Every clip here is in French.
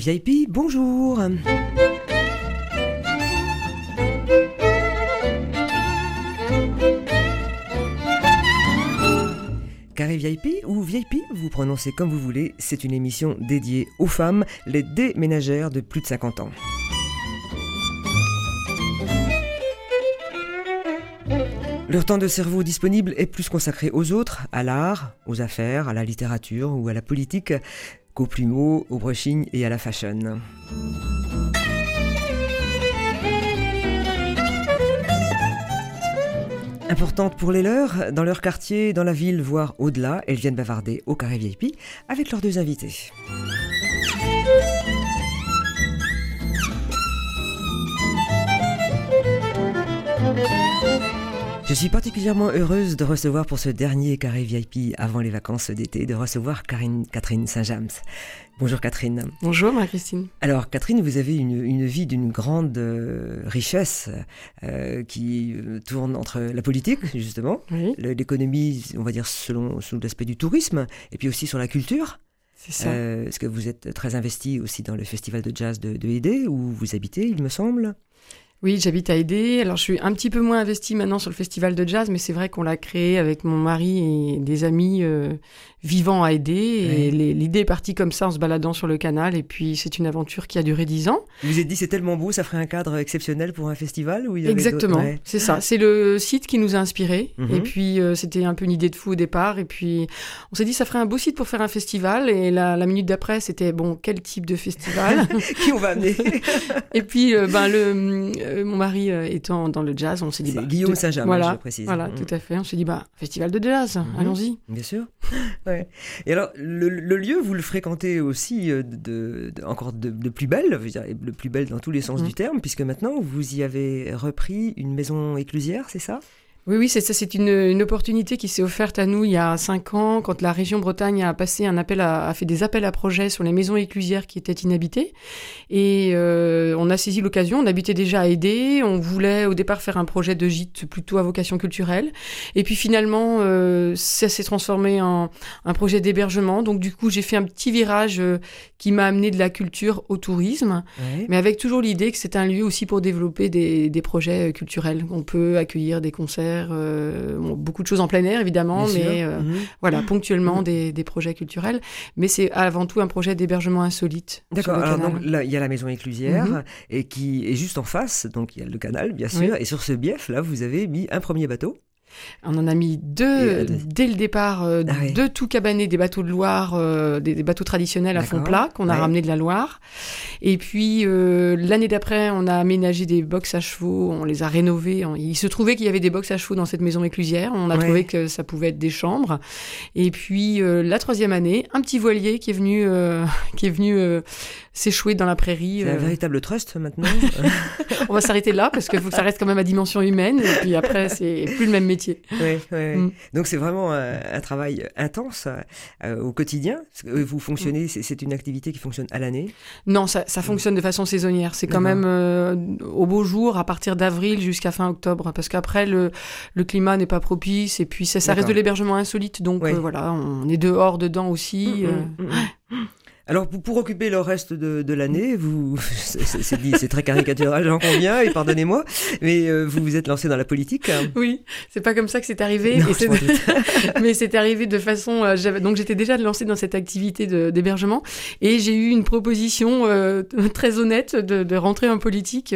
VIP, bonjour. Carré VIP ou VIP, vous prononcez comme vous voulez, c'est une émission dédiée aux femmes, les déménagères de plus de 50 ans. Leur temps de cerveau disponible est plus consacré aux autres, à l'art, aux affaires, à la littérature ou à la politique qu'aux plumeaux, au brushing et à la fashion. Importante pour les leurs, dans leur quartier, dans la ville, voire au-delà, elles viennent bavarder au carré VIP avec leurs deux invités. Je suis particulièrement heureuse de recevoir pour ce dernier carré VIP avant les vacances d'été, de recevoir Karine, Catherine Saint-James. Bonjour Catherine. Bonjour Marie-Christine. Alors Catherine, vous avez une, vie d'une grande euh, richesse euh, qui euh, tourne entre la politique, justement, l'économie, on va dire selon, sous l'aspect du tourisme, et puis aussi sur la culture. C'est ça. Est-ce que vous êtes très investi aussi dans le festival de jazz de, de où vous habitez, il me semble? Oui, j'habite à Aidé. Alors, je suis un petit peu moins investie maintenant sur le festival de jazz, mais c'est vrai qu'on l'a créé avec mon mari et des amis euh, vivant à Aidé. Et l'idée est partie comme ça en se baladant sur le canal. Et puis, c'est une aventure qui a duré dix ans. Vous vous êtes dit, c'est tellement beau, ça ferait un cadre exceptionnel pour un festival Exactement, c'est ça. C'est le site qui nous a inspirés. Mhm. Et puis, euh, c'était un peu une idée de fou au départ. Et puis, on s'est dit, ça ferait un beau site pour faire un festival. Et la, la minute d'après, c'était, bon, quel type de festival Qui on va amener Et puis, euh, ben, le euh, mon mari étant dans le jazz, on s'est dit. Bah, Guillaume Saint-Germain, voilà, je précise. Voilà, tout à fait. On s'est dit, bah, festival de jazz, mm-hmm. allons-y. Bien sûr. ouais. Et alors, le, lieu, vous le fréquentez aussi euh, de, encore de, plus belle, le plus belle dans tous les sens mm. du terme, puisque maintenant, vous y avez repris une maison éclusière, c'est ça? Oui, oui, c'est ça. C'est une, opportunité qui s'est offerte à nous il y a cinq ans, quand la région Bretagne a passé un appel, à, a fait des appels à projets sur les maisons éclusières qui étaient inhabitées. Et euh, on a saisi l'occasion. On habitait déjà à aider. On voulait au départ faire un projet de gîte plutôt à vocation culturelle. Et puis finalement, euh, ça s'est transformé en un projet d'hébergement. Donc du coup, j'ai fait un petit virage euh, qui m'a amené de la culture au tourisme, mais avec toujours l'idée que c'est un lieu aussi pour développer des, des projets culturels. On peut accueillir des concerts euh, beaucoup de choses en plein air évidemment, mais euh, mhm. voilà, ponctuellement mhm. des, des, projets culturels. Mais c'est avant tout un projet d'hébergement insolite. D'accord, alors donc là, il y a la maison éclusière mhm. et qui est juste en face, donc il y a le canal bien sûr, et sur ce bief là, vous avez mis un premier bateau. On en a mis deux euh, dès le départ, euh, ah deux tout cabanés, des bateaux de Loire, euh, des, bateaux traditionnels à fond plat qu'on a ramenés de la Loire. Et puis l'année d'après, on a aménagé des box à chevaux, on les a rénovés. Il se trouvait qu'il y avait des box à chevaux dans cette maison éclusière. On a trouvé que ça pouvait être des chambres. Et puis la troisième année, un petit voilier qui est venu, qui est venu s'échouer dans la prairie. C'est un véritable trust maintenant. on va s'arrêter là parce qu'il faut que ça reste quand même à dimension humaine. Et puis après, c'est plus le même métier. Mm. Donc c'est vraiment un, travail intense euh, au quotidien. Vous fonctionnez, c'est une activité qui fonctionne à l'année Non, ça, fonctionne de façon saisonnière. C'est quand même euh, au beau jour, à partir d'avril jusqu'à fin octobre, parce qu'après le, le climat n'est pas propice et puis ça, ça reste de l'hébergement insolite. Donc euh, voilà, on est dehors, dedans aussi. Mm, mm, alors, pour, occuper le reste de, l'année, vous, c'est très caricatural, j'en conviens, et pardonnez-moi, mais euh, vous vous êtes lancé dans la politique. Oui, c'est pas comme ça que c'est arrivé, mais c'est arrivé de façon. Euh, donc, j'étais déjà lancée dans cette activité d'hébergement, et j'ai eu une proposition euh, très honnête de, rentrer en politique,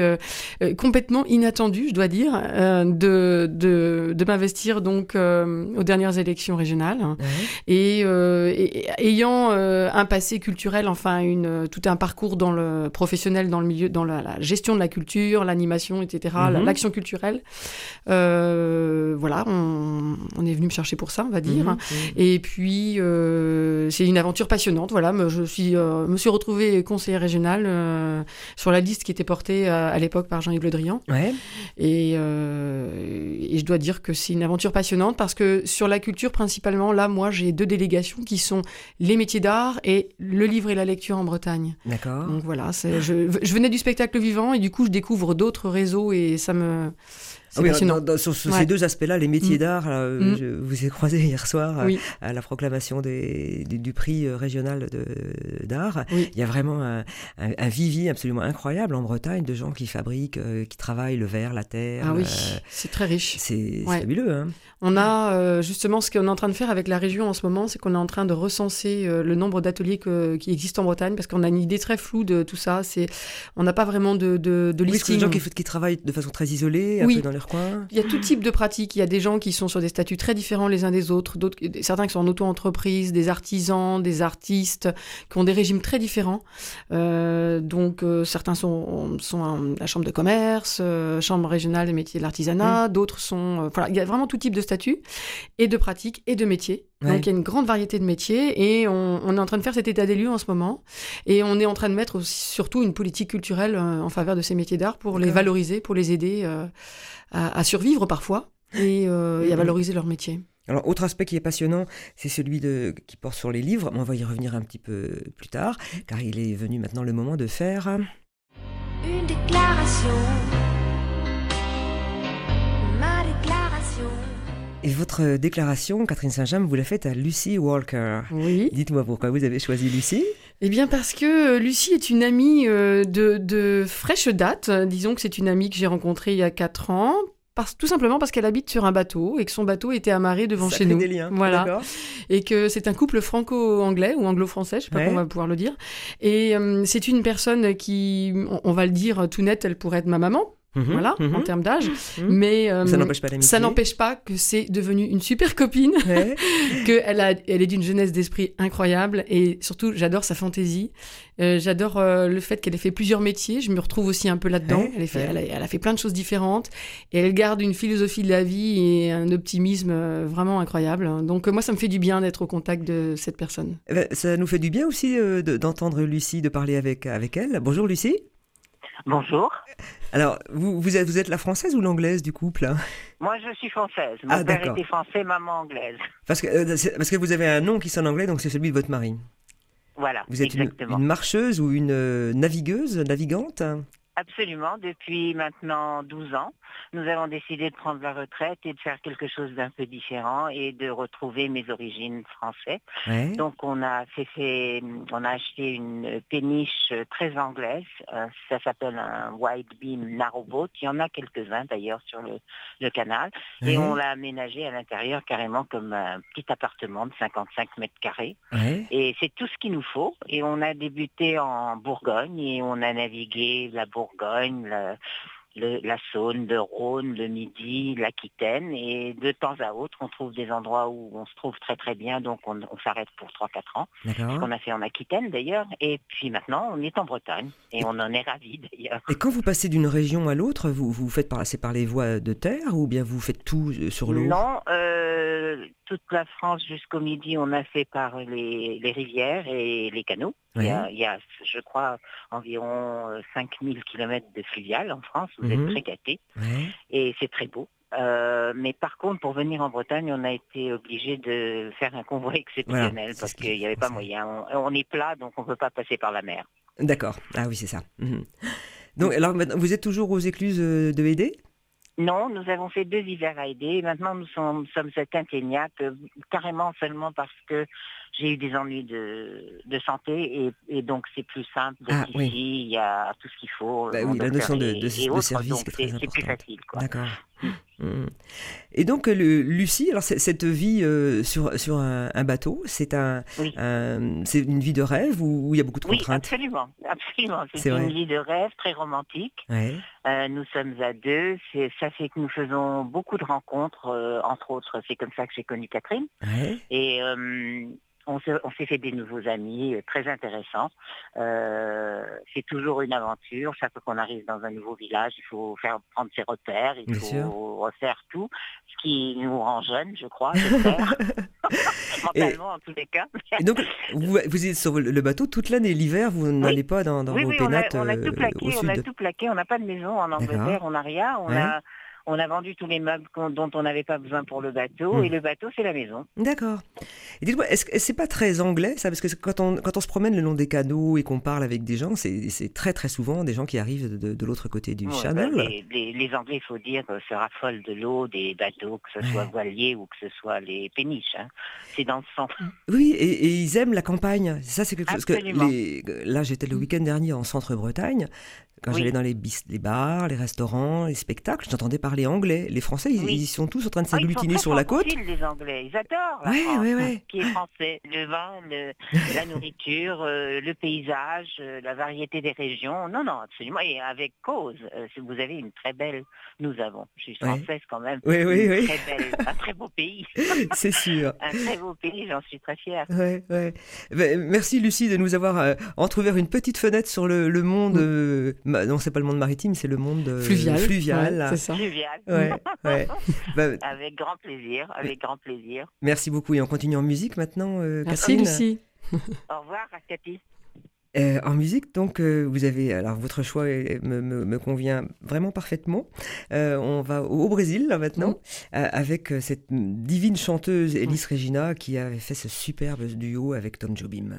complètement inattendue, je dois dire, de, de, m'investir donc aux dernières élections régionales, et, et, ayant un passé culturel enfin une, euh, tout un parcours dans le professionnel, dans le milieu, dans la, gestion de la culture, l'animation, etc., mhm. l'action culturelle. Euh, voilà, on, est venu me chercher pour ça, on va dire. Mhm, mhm. Et puis, euh, c'est une aventure passionnante. Voilà, je suis, me suis retrouvée conseiller régional sur la liste qui était portée à, l'époque par Jean-Yves Le Drian. Et, et, je dois dire que c'est une aventure passionnante parce que sur la culture, principalement, là, moi, j'ai deux délégations qui sont les métiers d'art et le livre et la lecture en Bretagne. D'accord. Donc voilà, je, je, venais du spectacle vivant et du coup je découvre d'autres réseaux et ça me C'est ah passionnant. sur, ces deux aspects-là, les métiers mm. d'art, mm. je vous ai croisé hier soir à, la proclamation des, du, prix régional d'art. Il y a vraiment un, un, vivier absolument incroyable en Bretagne de gens qui fabriquent, qui travaillent le verre, la terre. Ah oui, c'est très riche. C'est fabuleux. Hein. On a justement ce qu'on est en train de faire avec la région en ce moment, c'est qu'on est en train de recenser le nombre d'ateliers qui existent en Bretagne parce qu'on a une idée très floue de tout ça. C'est, on n'a pas vraiment de, de, de listing. des gens qui, qui, travaillent de façon très isolée, un peu dans leur Il y a tout type de pratiques. Il y a des gens qui sont sur des statuts très différents les uns des autres, d'autres, certains qui sont en auto-entreprise, des artisans, des artistes, qui ont des régimes très différents. Euh, donc euh, certains sont, sont la chambre de commerce, euh, chambre régionale des métiers de l'artisanat, mmh. d'autres sont, voilà, il y a vraiment tout type de statuts et de pratiques et de métiers. Donc il y a une grande variété de métiers et on, est en train de faire cet état des lieux en ce moment. Et on est en train de mettre aussi, surtout une politique culturelle euh, en faveur de ces métiers d'art pour les valoriser, pour les aider euh, à, survivre parfois et, euh, à mm-hmm. valoriser leur métier. Alors, autre aspect qui est passionnant, c'est celui de, qui porte sur les livres. On va y revenir un petit peu plus tard, car il est venu maintenant le moment de faire... Une déclaration Et votre déclaration, Catherine Saint-James, vous la faites à Lucy Walker. Oui. Dites-moi pourquoi vous avez choisi Lucy Eh bien parce que euh, Lucie est une amie euh, de, fraîche date. Disons que c'est une amie que j'ai rencontrée il y a 4 ans. Parce, tout simplement parce qu'elle habite sur un bateau et que son bateau était amarré devant chez nous. Des liens. Voilà. Et que c'est un couple franco-anglais ou anglo-français, je sais pas comment on va pouvoir le dire. Et euh, c'est une personne qui, on, va le dire tout net, elle pourrait être ma maman Mhm, voilà, en mhm. termes d'âge. Mhm. Mais euh, ça n'empêche pas Ça n'empêche pas que c'est devenu une super copine, qu'elle a, elle est d'une jeunesse d'esprit incroyable et surtout j'adore sa fantaisie. Euh, j'adore euh, le fait qu'elle ait fait plusieurs métiers. Je me retrouve aussi un peu là-dedans. elle, elle, a, fait plein de choses différentes et elle garde une philosophie de la vie et un optimisme vraiment incroyable. Donc moi, ça me fait du bien d'être au contact de cette personne. Ça nous fait du bien aussi d'entendre Lucie, de parler avec, avec elle. Bonjour Lucie. Bonjour. Alors, vous, vous, êtes, vous êtes la française ou l'anglaise du couple Moi, je suis française. Mon ah, père était français, maman anglaise. Parce que, euh, parce que vous avez un nom qui sonne anglais, donc c'est celui de votre mari. Voilà, Vous êtes une, une, marcheuse ou une euh, navigueuse, navigante? Absolument, depuis maintenant 12 ans, nous avons décidé de prendre la retraite et de faire quelque chose d'un peu différent et de retrouver mes origines françaises. Donc on a fait, on a acheté une péniche très anglaise, euh, ça s'appelle un wide beam narrowboat, il y en a quelques-uns d'ailleurs sur le, canal, et on l'a aménagé à l'intérieur carrément comme un petit appartement de 55 mètres carrés. Et c'est tout ce qu'il nous faut. Et on a débuté en Bourgogne et on a navigué la Bourgogne Bourgogne, la Saône, le Rhône, le Midi, l'Aquitaine. Et de temps à autre, on trouve des endroits où on se trouve très très bien, donc on, s'arrête pour 3-4 ans. Ce qu'on a fait en Aquitaine d'ailleurs. Et puis maintenant, on est en Bretagne et on en est ravis d'ailleurs. Et quand vous passez d'une région à l'autre, vous, vous faites passer par les voies de terre ou bien vous faites tout euh, sur l'eau? Non, euh, toute la France jusqu'au Midi, on a fait par les, rivières et les canaux. Il, y a, je crois, environ 5000 euh, km de fluviales en France. Vous êtes mhm. très gâtés. Et c'est très beau. Euh, mais par contre, pour venir en Bretagne, on a été obligé de faire un convoi exceptionnel parce qu'il n'y avait pas moyen. On, est plat, donc on ne peut pas passer par la mer. D'accord. Ah oui, c'est ça. Mhm. Donc, alors, vous êtes toujours aux écluses euh, de Hédé non, nous avons fait deux hivers à aider. Maintenant, nous sommes, sommes à Quinténiac, carrément seulement parce que j'ai eu des ennuis de, de santé et, donc c'est plus simple ah, ici, il y a tout ce qu'il faut. Bah oui, la notion de, de, service c'est plus facile. D'accord. Mm. Et donc, le, Lucie, alors cette vie euh, sur, sur un, bateau, c'est un, c'est une vie de rêve ou il y a beaucoup de contraintes? Oui, absolument, absolument. C'est une vie de rêve très romantique. Euh, nous sommes à deux. Ça fait que nous faisons beaucoup de rencontres, euh, entre autres. C'est comme ça que j'ai connu Catherine. Et on s'est fait des nouveaux amis euh, très intéressants. Euh, c'est toujours une aventure. Chaque fois qu'on arrive dans un nouveau village, il faut faire prendre ses repères, il faut refaire tout, ce qui nous rend jeunes, je crois, Mentalement, en tous les cas. et donc, vous, êtes sur le bateau toute l'année. L'hiver, vous n'allez pas dans, vos pénates on a, tout plaqué, on a tout plaqué. On n'a pas de maison en Angleterre, on n'a rien. On a on a vendu tous les meubles dont on n'avait pas besoin pour le bateau, hmm. et le bateau, c'est la maison. D'accord. Et dites-moi, est-ce que c'est pas très anglais, ça? Parce que quand on, quand on se promène le long des canaux et qu'on parle avec des gens, c'est très très souvent des gens qui arrivent de, l'autre côté du Channel. Bah, les, Anglais, il faut dire, euh, se raffolent de l'eau, des bateaux, que ce soit voiliers ou que ce soit les péniches. Hein. C'est dans le sang. Oui, et, ils aiment la campagne. Ça, c'est quelque chose que les... là, j'étais le week-end dernier en centre-Bretagne. Quand j'allais dans les, les, bars, les restaurants, les spectacles, j'entendais parler anglais. Les Français, ils, sont tous en train de ah, s'agglutiner sur la côte. les Anglais, ils adorent la France, qui est français. Le vin, la nourriture, euh, le paysage, euh, la variété des régions. Non, non, absolument. Et avec cause, euh, vous avez une très belle. Nous avons. Je suis française quand même. Oui, oui, oui. Très belle, un très beau pays. C'est sûr. un très beau pays, j'en suis très fière. Ouais, ouais. Ben, merci Lucie de nous avoir entrouvert une petite fenêtre sur le, le monde non, c'est pas le monde maritime, c'est le monde euh, fluvial. Fluvial. c'est ça. Fluvial. Bah, avec grand plaisir, avec grand plaisir. Merci beaucoup et on continue en musique maintenant, euh, Merci Lucie. Au revoir, Cathy. Euh, en musique, donc, vous avez, alors votre choix me, convient vraiment parfaitement. on va au, Brésil, là, maintenant, mm. avec cette divine chanteuse Elis Regina qui avait fait ce superbe duo avec Tom Jobim.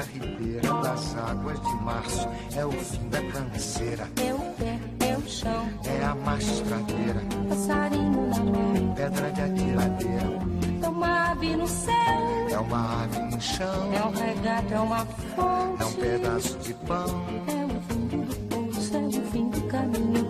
conversa ribeira das águas de março. É o fim da canseira. É o pé, é o chão. É a mastradeira. Passarinho na mão. Pedra de atiradeira. É uma ave no céu. É uma ave no chão. É um regato, é uma fonte. É um pedaço de pão. É o fim do poço, é o fim do caminho.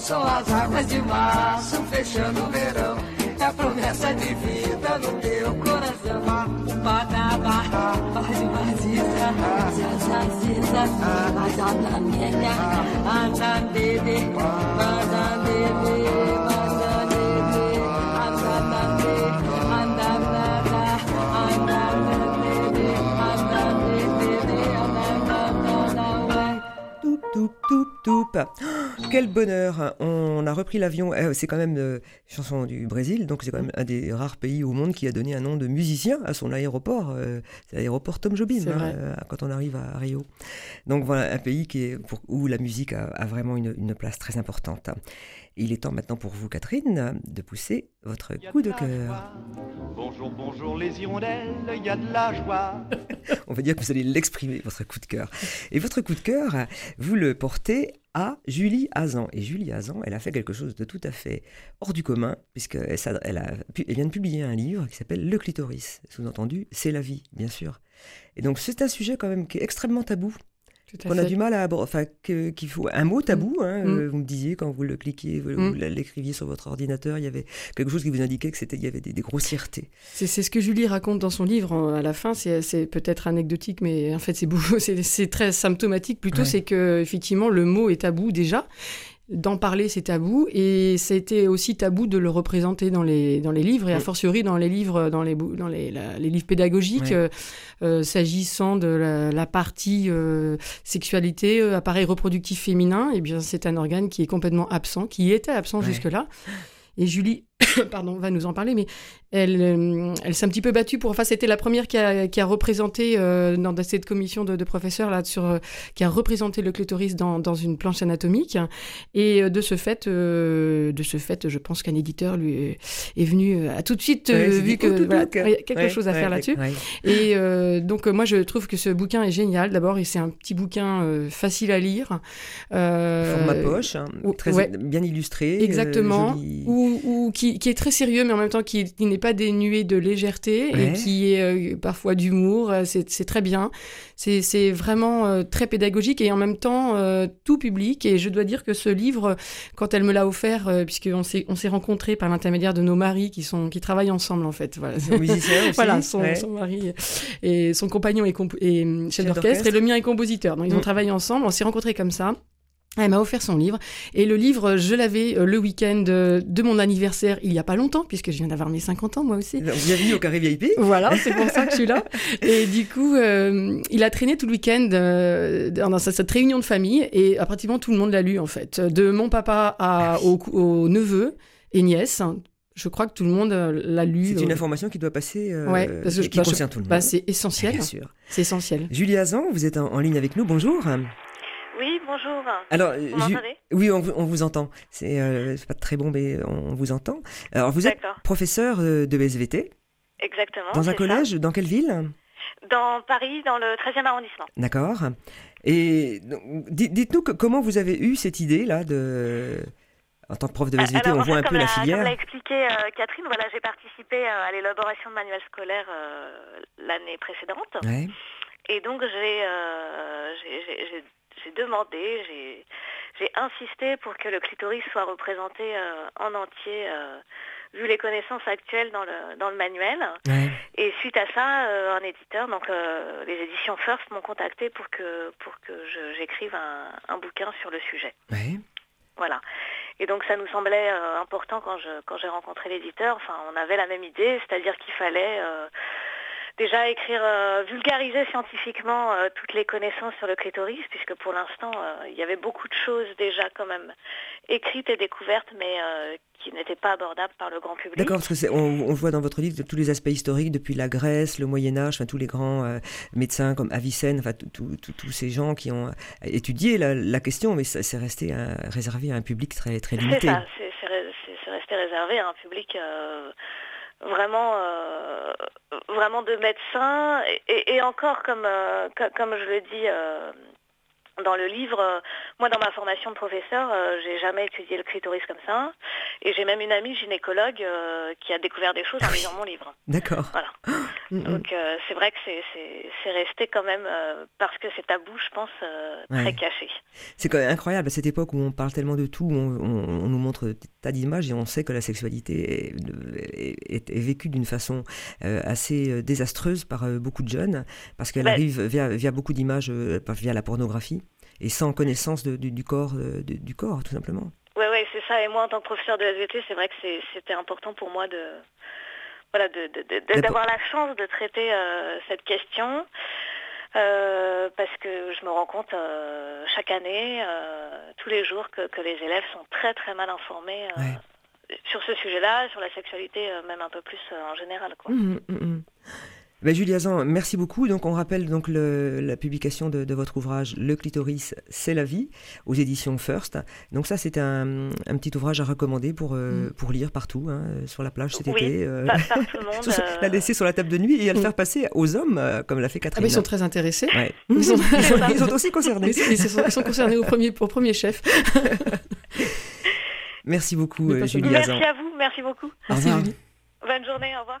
São as águas de março fechando o verão. É a promessa de vida no teu coração. Badaba, faz vaziza, zazaziza, azanamenya, azandede, azandede, tup. Quel bonheur On a repris l'avion. Eh, c'est quand même une euh, chanson du Brésil, donc c'est quand même un des rares pays au monde qui a donné un nom de musicien à son aéroport. Euh, c'est l'aéroport Tom Jobim hein, euh, quand on arrive à Rio. Donc voilà un pays qui est où la musique a, vraiment une, place très importante. Il est temps maintenant pour vous, Catherine, de pousser votre coup de cœur. Bonjour, les hirondelles, il y a de la joie. On va dire que vous allez l'exprimer, votre coup de cœur. Et votre coup de cœur, vous le portez à Julie Hazan. Et Julie Hazan, elle a fait quelque chose de tout à fait hors du commun, puisqu'elle elle, elle vient de publier un livre qui s'appelle Le clitoris. Sous-entendu, c'est la vie, bien sûr. Et donc c'est un sujet quand même qui est extrêmement tabou on a du mal à enfin qu'il faut un mot tabou mm. hein, mm. Euh, vous me disiez quand vous le cliquiez vous, mm. l'écriviez sur votre ordinateur il y avait quelque chose qui vous indiquait que c'était il y avait des, grossièretés c'est ce que Julie raconte dans son livre à la fin c'est peut-être anecdotique mais en fait c'est c'est très symptomatique plutôt c'est que effectivement le mot est tabou déjà d'en parler, c'est tabou, et c'était aussi tabou de le représenter dans les, dans les livres, et a fortiori dans les livres, dans les, dans les, les livres pédagogiques, euh, euh, s'agissant de la, partie euh, sexualité, appareil reproductif féminin, et eh bien c'est un organe qui est complètement absent, qui était absent jusque-là. Et Julie pardon, va nous en parler, mais elle, euh, elle s'est un petit peu battue pour. Enfin, c'était la première qui a, qui a représenté euh, dans cette commission de, professeurs là sur euh, qui a représenté le clitoris dans, dans une planche anatomique. Et de ce fait, de ce fait, je pense qu'un éditeur lui est, venu tout de suite vu que voilà, y a quelque chose à faire là-dessus. Et donc moi, je trouve que ce bouquin est génial. D'abord, et c'est un petit bouquin facile à lire. Format poche, hein, très bien illustré. Exactement. Ou, ou qui qui, est très sérieux, mais en même temps qui, n'est pas dénué de légèreté et qui est euh, parfois d'humour. Euh, c'est très bien. C'est vraiment euh, très pédagogique et en même temps tout public. Et je dois dire que ce livre, quand elle me l'a offert, puisqu'on s'est on s'est rencontrés par l'intermédiaire de nos maris qui sont qui travaillent ensemble en fait. Voilà, aussi. voilà son, mari et son compagnon est, est chef d'orchestre et le mien est compositeur. Donc ils ont mm. travaillé ensemble. On s'est rencontrés comme ça. Elle m'a offert son livre et le livre, je l'avais euh, le week-end euh, de mon anniversaire il y a pas longtemps puisque je viens d'avoir mes 50 ans moi aussi. Bienvenue au Carré VIP. Voilà, c'est pour ça que je suis là. Et du coup, euh, il a traîné tout le week-end dans cette réunion de famille et pratiquement tout le monde l'a lu en fait, de mon papa à, au, neveu et nièce. Je crois que tout le monde l'a lu. C'est une information qui doit passer, ouais, parce que, qui bah, concerne tout le bah, monde. c'est essentiel. Bien sûr. C'est essentiel. Julie Azan, vous êtes en ligne avec nous. Bonjour. Bonjour. Alors, oui, on, vous entend. C'est euh, pas très bon, mais on vous entend. Alors, vous êtes professeur euh, de SVT Exactement. Dans un collège Dans quelle ville? Dans Paris, dans le 13e arrondissement. D'accord. Et dites-nous comment vous avez eu cette idée-là de en tant que prof de SVT, on voit un peu la, filière. Comme l'a expliqué euh, Catherine, voilà, j'ai participé à l'élaboration de manuels scolaires l'année précédente. Et donc j'ai j'ai demandé, j'ai insisté pour que le clitoris soit représenté euh, en entier, euh, vu les connaissances actuelles dans le, dans le manuel. Et suite à ça, euh, un éditeur, donc les éditions First, m'ont contacté pour que, pour que j'écrive un, un, bouquin sur le sujet. Voilà. Et donc ça nous semblait important quand je quand j'ai rencontré l'éditeur. Enfin, on avait la même idée, c'est-à-dire qu'il fallait déjà écrire, euh, vulgariser scientifiquement euh, toutes les connaissances sur le clitoris, puisque pour l'instant, euh, il y avait beaucoup de choses déjà quand même écrites et découvertes, mais qui n'étaient pas abordables par le grand public. D'accord, parce que on, on, voit dans votre livre tous les aspects historiques depuis la Grèce, le Moyen Âge, enfin, tous les grands médecins comme Avicenne, enfin tous ces gens qui ont étudié la, question, mais c'est resté réservé à un public très très limité. C'est ça, c'est resté réservé à un public vraiment euh, vraiment de médecins. Et, encore comme euh, comme je le dis euh, dans le livre, moi dans ma formation de professeur, j'ai jamais étudié le clitoris comme ça. Et j'ai même une amie gynécologue qui a découvert des choses en lisant mon livre. D'accord. Voilà. Donc c'est vrai que c'est resté quand même, parce que c'est tabou, je pense, très caché. C'est quand même incroyable à cette époque où on parle tellement de tout, on, on, nous montre des tas d'images et on sait que la sexualité est, est, vécue d'une façon assez désastreuse par beaucoup de jeunes, parce qu'elle arrive via, via beaucoup d'images, via la pornographie et sans connaissance du, corps, du corps, tout simplement. Oui, ouais, c'est ça. Et moi, en tant que professeur de SVT, c'est vrai que c'était important pour moi de voilà, d'avoir la chance de traiter cette question. parce que je me rends compte chaque année, tous les jours, que, les élèves sont très très mal informés sur ce sujet-là, sur la sexualité, même un peu plus en général. Quoi. Mmh, mmh, mmh. Ben, Julia Zan, merci beaucoup. Donc, on rappelle donc la publication de, votre ouvrage Le clitoris, c'est la vie, aux éditions First. Donc ça, c'est un, petit ouvrage à recommander pour, euh, mm. pour lire partout, hein, sur la plage cet été. Euh, tout le monde. Euh. la laisser sur la table de nuit et à le mm. faire passer aux hommes, comme l'a fait Catherine. Ah, ils sont très intéressés. Ils, sont... aussi concernés. Ils sont, concernés au premier, au premier chef. merci beaucoup, Julia Merci à vous, merci beaucoup. Merci, Bonne journée, au revoir.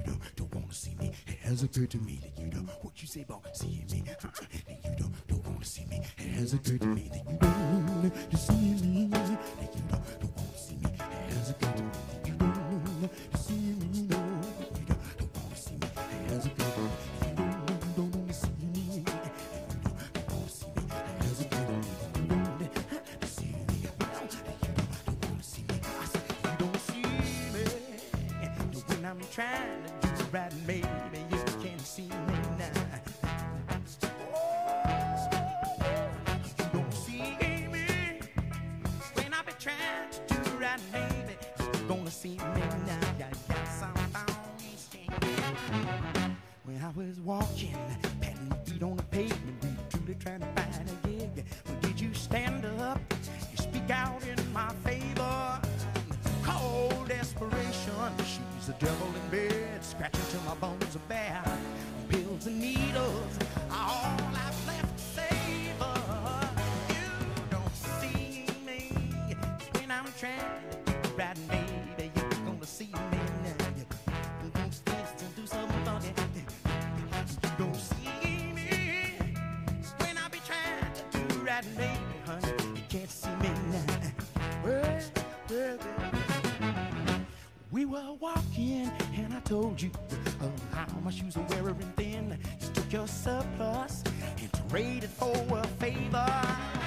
And you know don't wanna see me. It has occurred to me that you know what you say about seeing me, huh? And you know don't wanna see me. It has occurred to me that you don't need to see me. That you know don't wanna see me. It has occurred to me that you don't need to see me. No, you know don't wanna see me. It has occurred to me. trying to do right, walking, patting feet on the pavement, truly trying to find a gig. Did you stand up? You speak out in my favor. Cold desperation, she's a devil in bed, scratching till my bones are bare. Pills and needles are all I've left to savor. You don't see me when I'm trying to right, baby, honey. You can't see me now. Well, well, well. We were walking, and I told you oh, how my shoes are wearing thin. You took your surplus and traded for a favor.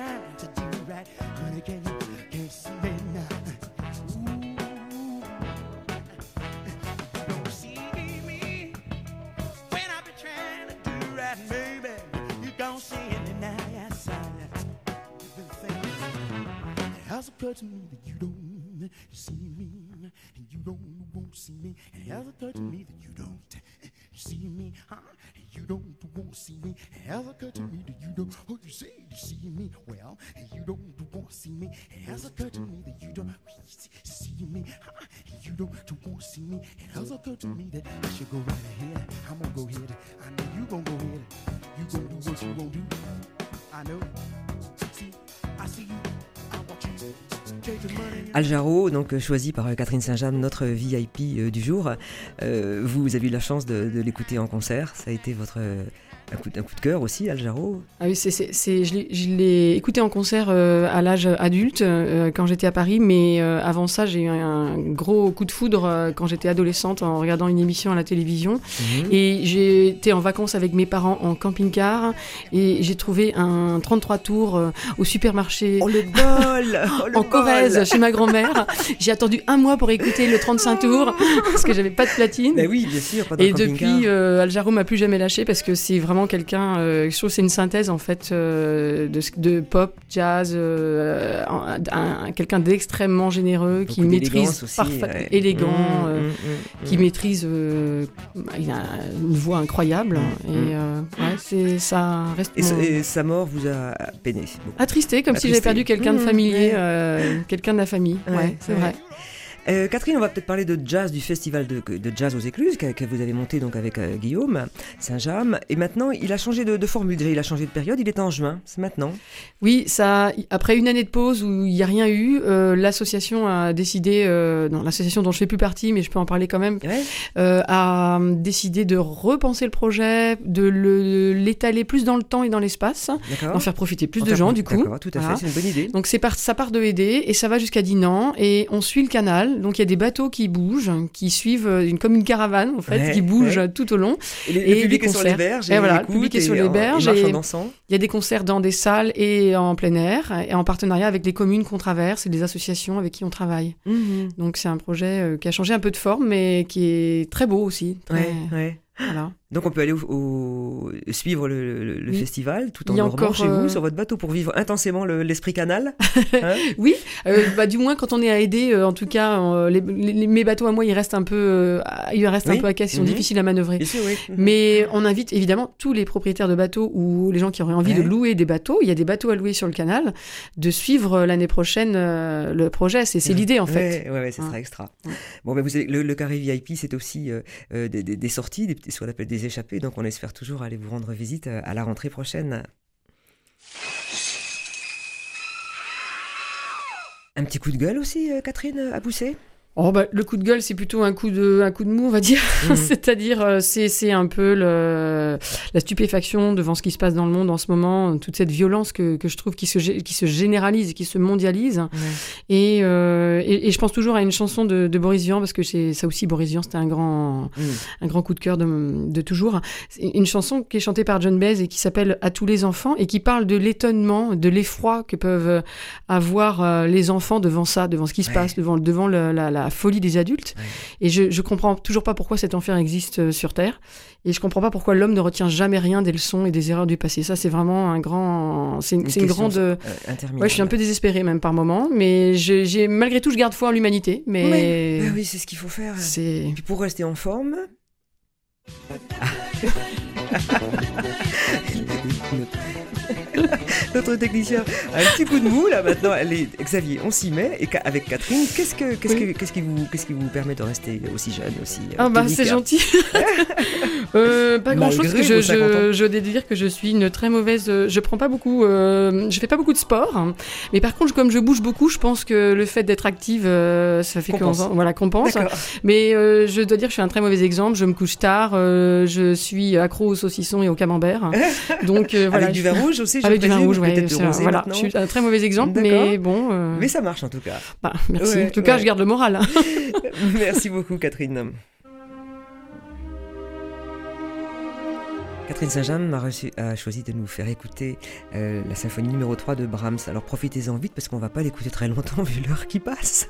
I'm trying to do right, honey, can you, can you see me when I be trying to do right, baby. You gon' see me now? Yes, I have been saying. It has occurred to me that you don't see me, and you don't won't see me. It has occurred to me that you don't see me, huh? And you don't won't see me. It has occurred to me and you don't won't see me. It has occurred to me that you don't see me, you don't won't see me. It has occurred to me that I should go right ahead. I'm gonna go ahead. I know you gonna go ahead. You gonna do what you gonna do. I know. See, I see you. Aljaro, donc euh, choisi par euh, Catherine Saint-Jean, notre VIP euh, du jour. vous avez eu la chance de, l'écouter en concert. Ça a été votre un, coup, un coup de cœur aussi, Al Jarreau. Ah oui, c'est, c'est, je, l'ai, écouté en concert à l'âge adulte quand j'étais à Paris, mais avant ça, j'ai eu un, gros coup de foudre quand j'étais adolescente en regardant une émission à la télévision. Mhm. Et j'étais en vacances avec mes parents en camping-car et j'ai trouvé un 33 tours au supermarché. Oh le bol oh, En Corrèze, chez ma grand-mère. J'ai attendu un mois pour écouter le 35 tours parce que j'avais pas de platine. Oui, bien sûr. et depuis, euh, Aljaro m'a plus jamais lâché parce que c'est vraiment quelqu'un. Euh, je trouve c'est une synthèse en fait euh, de, de, pop, jazz, euh, quelqu'un d'extrêmement généreux qui maîtrise parfaitement, élégant, mmh, mmh, mmh, qui maîtrise. il a une voix incroyable et ouais, c'est ça reste. Et, sa mort vous a peiné. Attristé, comme si j'avais perdu quelqu'un de familier, quelqu'un de la famille. Ouais, c'est vrai. Euh, Catherine, on va peut-être parler de jazz, du festival de, jazz aux écluses que, vous avez monté donc avec euh, Guillaume Saint-James. Et maintenant, il a changé de, formule. Déjà, il a changé de période. Il est en juin. C'est maintenant. Oui, ça. Après une année de pause où il n'y a rien eu, euh, l'association a décidé, non, l'association dont je fais plus partie, mais je peux en parler quand même, a décidé de repenser le projet, de l'étaler plus dans le temps et dans l'espace, d'en faire profiter plus de gens du coup. Tout à fait, c'est une bonne idée. Donc c'est ça part de aider et ça va jusqu'à Dinan et on suit le canal donc il y a des bateaux qui bougent, qui suivent une, comme une caravane en fait, qui bouge tout au long. Et, le public est sur les berges. Et, voilà, le public est sur les berges. Et il y a des concerts dans des salles et en plein air, et en partenariat avec les communes qu'on traverse et des associations avec qui on travaille. Mhm. Donc c'est un projet euh, qui a changé un peu de forme, mais qui est très beau aussi. Très... Voilà. Donc on peut aller au, suivre le, festival tout en dormant chez vous euh, sur votre bateau pour vivre intensément l'esprit canal. Hein oui, euh, bah, du moins quand on est à aider, euh, en tout cas, les, mes bateaux à moi, ils restent un peu, ils restent un peu à casse, ils sont mhm. difficiles à manœuvrer. Mhm. Mais on invite évidemment tous les propriétaires de bateaux ou les gens qui auraient envie de louer des bateaux, il y a des bateaux à louer sur le canal, de suivre l'année prochaine le projet. C'est l'idée en fait. Oui, ouais, ce sera extra. Bon, ben, vous le, carré VIP, c'est aussi des, des, sorties, des, ce qu'on appelle des Donc on espère toujours aller vous rendre visite euh, à la rentrée prochaine. Un petit coup de gueule aussi, euh, Catherine, à pousser? Oh bah, le coup de gueule, c'est plutôt un coup de, un coup de mou, on va dire. Mhm. C'est-à-dire, euh, c'est un peu le, la stupéfaction devant ce qui se passe dans le monde en ce moment, toute cette violence que, que je trouve qui se, qui se généralise, qui se mondialise. Et, euh, et, et, je pense toujours à une chanson de, de Boris Vian, parce que ça aussi, Boris Vian, c'était un grand, mhm. un grand coup de cœur de, de toujours. Une chanson qui est chantée par John Baez et qui s'appelle À tous les enfants et qui parle de l'étonnement, de l'effroi que peuvent avoir euh, les enfants devant ça, devant ce qui se passe, devant, devant la, la la folie des adultes. Et je, je comprends toujours pas pourquoi cet enfer existe euh, sur Terre. Et je comprends pas pourquoi l'homme ne retient jamais rien des leçons et des erreurs du passé. Ça, c'est vraiment un grand. C'est une, grande. Euh, ouais, je suis un peu désespérée même par moment, mais j'ai malgré tout, je garde foi en l'humanité. Mais oui, c'est ce qu'il faut faire. C'est. pour rester en forme. Notre technicien a un petit coup de mou là maintenant. Est... Xavier, on s'y met. Et avec Catherine, qu'est-ce, que, qu'est-ce, que, qu'est-ce, qui vous, qu'est-ce qui vous permet de rester aussi jeune aussi euh, Ah bah c'est gentil. euh, pas grand-chose. Je, je, je dire que je suis une très mauvaise. Euh, je prends pas beaucoup. Euh, je fais pas beaucoup de sport. Hein. Mais par contre, comme je bouge beaucoup, je pense que le fait d'être active, ça fait qu'on voilà compense. Mais je dois dire que je suis un très mauvais exemple. Je me couche tard. je suis accro aux saucissons et aux camemberts. Donc voilà. Avec du vin rouge aussi. Avec du vin rouge voilà, je suis un très mauvais exemple, mais bon. Euh, mais ça marche en tout cas. Bah, merci. en tout cas, je garde le moral. Hein. merci beaucoup, Catherine. Catherine Saint-James a, choisi de nous faire écouter euh, la symphonie numéro 3 de Brahms. Alors profitez-en vite parce qu'on va pas l'écouter très longtemps vu l'heure qui passe.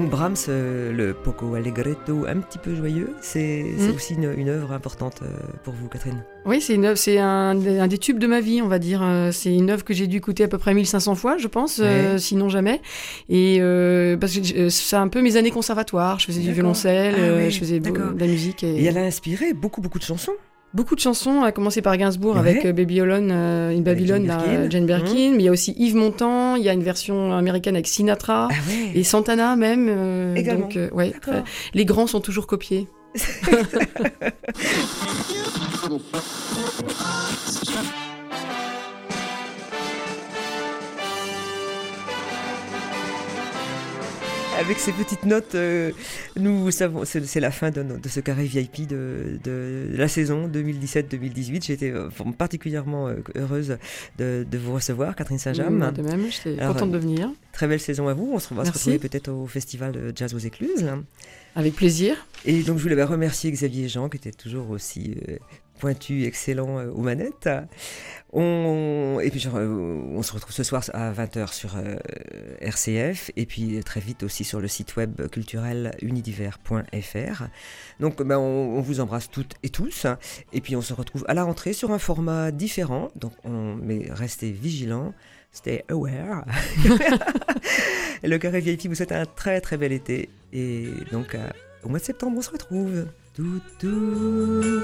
Donc Brahms, euh, le Poco Allegretto, un petit peu joyeux, c'est mm. aussi une, œuvre importante euh, pour vous, Catherine. Oui, c'est une c'est un, des tubes de ma vie, on va dire. Euh, c'est une œuvre que j'ai dû écouter à peu près 1500 fois, je pense, sinon jamais. Et parce que c'est un peu mes années conservatoires. Je faisais du violoncelle, ah je faisais de la musique. Et... et elle a inspiré beaucoup, beaucoup de chansons. Beaucoup de chansons, à commencer par Gainsbourg avec euh, Baby Alone euh, in Babylon, Jane Birkin. Mmh. Mais il y a aussi Yves Montand, il y a une version américaine avec Sinatra ah et Santana même. Euh, donc, ouais, les grands sont toujours copiés. avec ces petites notes, euh, nous savons, c'est la fin de, ce carré VIP de, la saison 2017-2018. J'étais euh, particulièrement euh, heureuse de, vous recevoir, Catherine Saint-James. de même, j'étais contente de venir. Très belle saison à vous. On se, va se retrouver peut-être au festival de Jazz aux Écluses. Avec plaisir. Et donc je voulais remercier Xavier Jean qui était toujours aussi pointu, excellent euh, aux manettes. On, et puis euh, on se retrouve ce soir à 20h sur euh, RCF et puis très vite aussi sur le site web culturel unidiver.fr. Donc ben, on, vous embrasse toutes et tous et puis on se retrouve à la rentrée sur un format différent. Donc on, mais restez vigilants. Stay aware. le Carré VIP vous souhaite un très très bel été. Et donc au mois de septembre, on se retrouve. Tú, tú.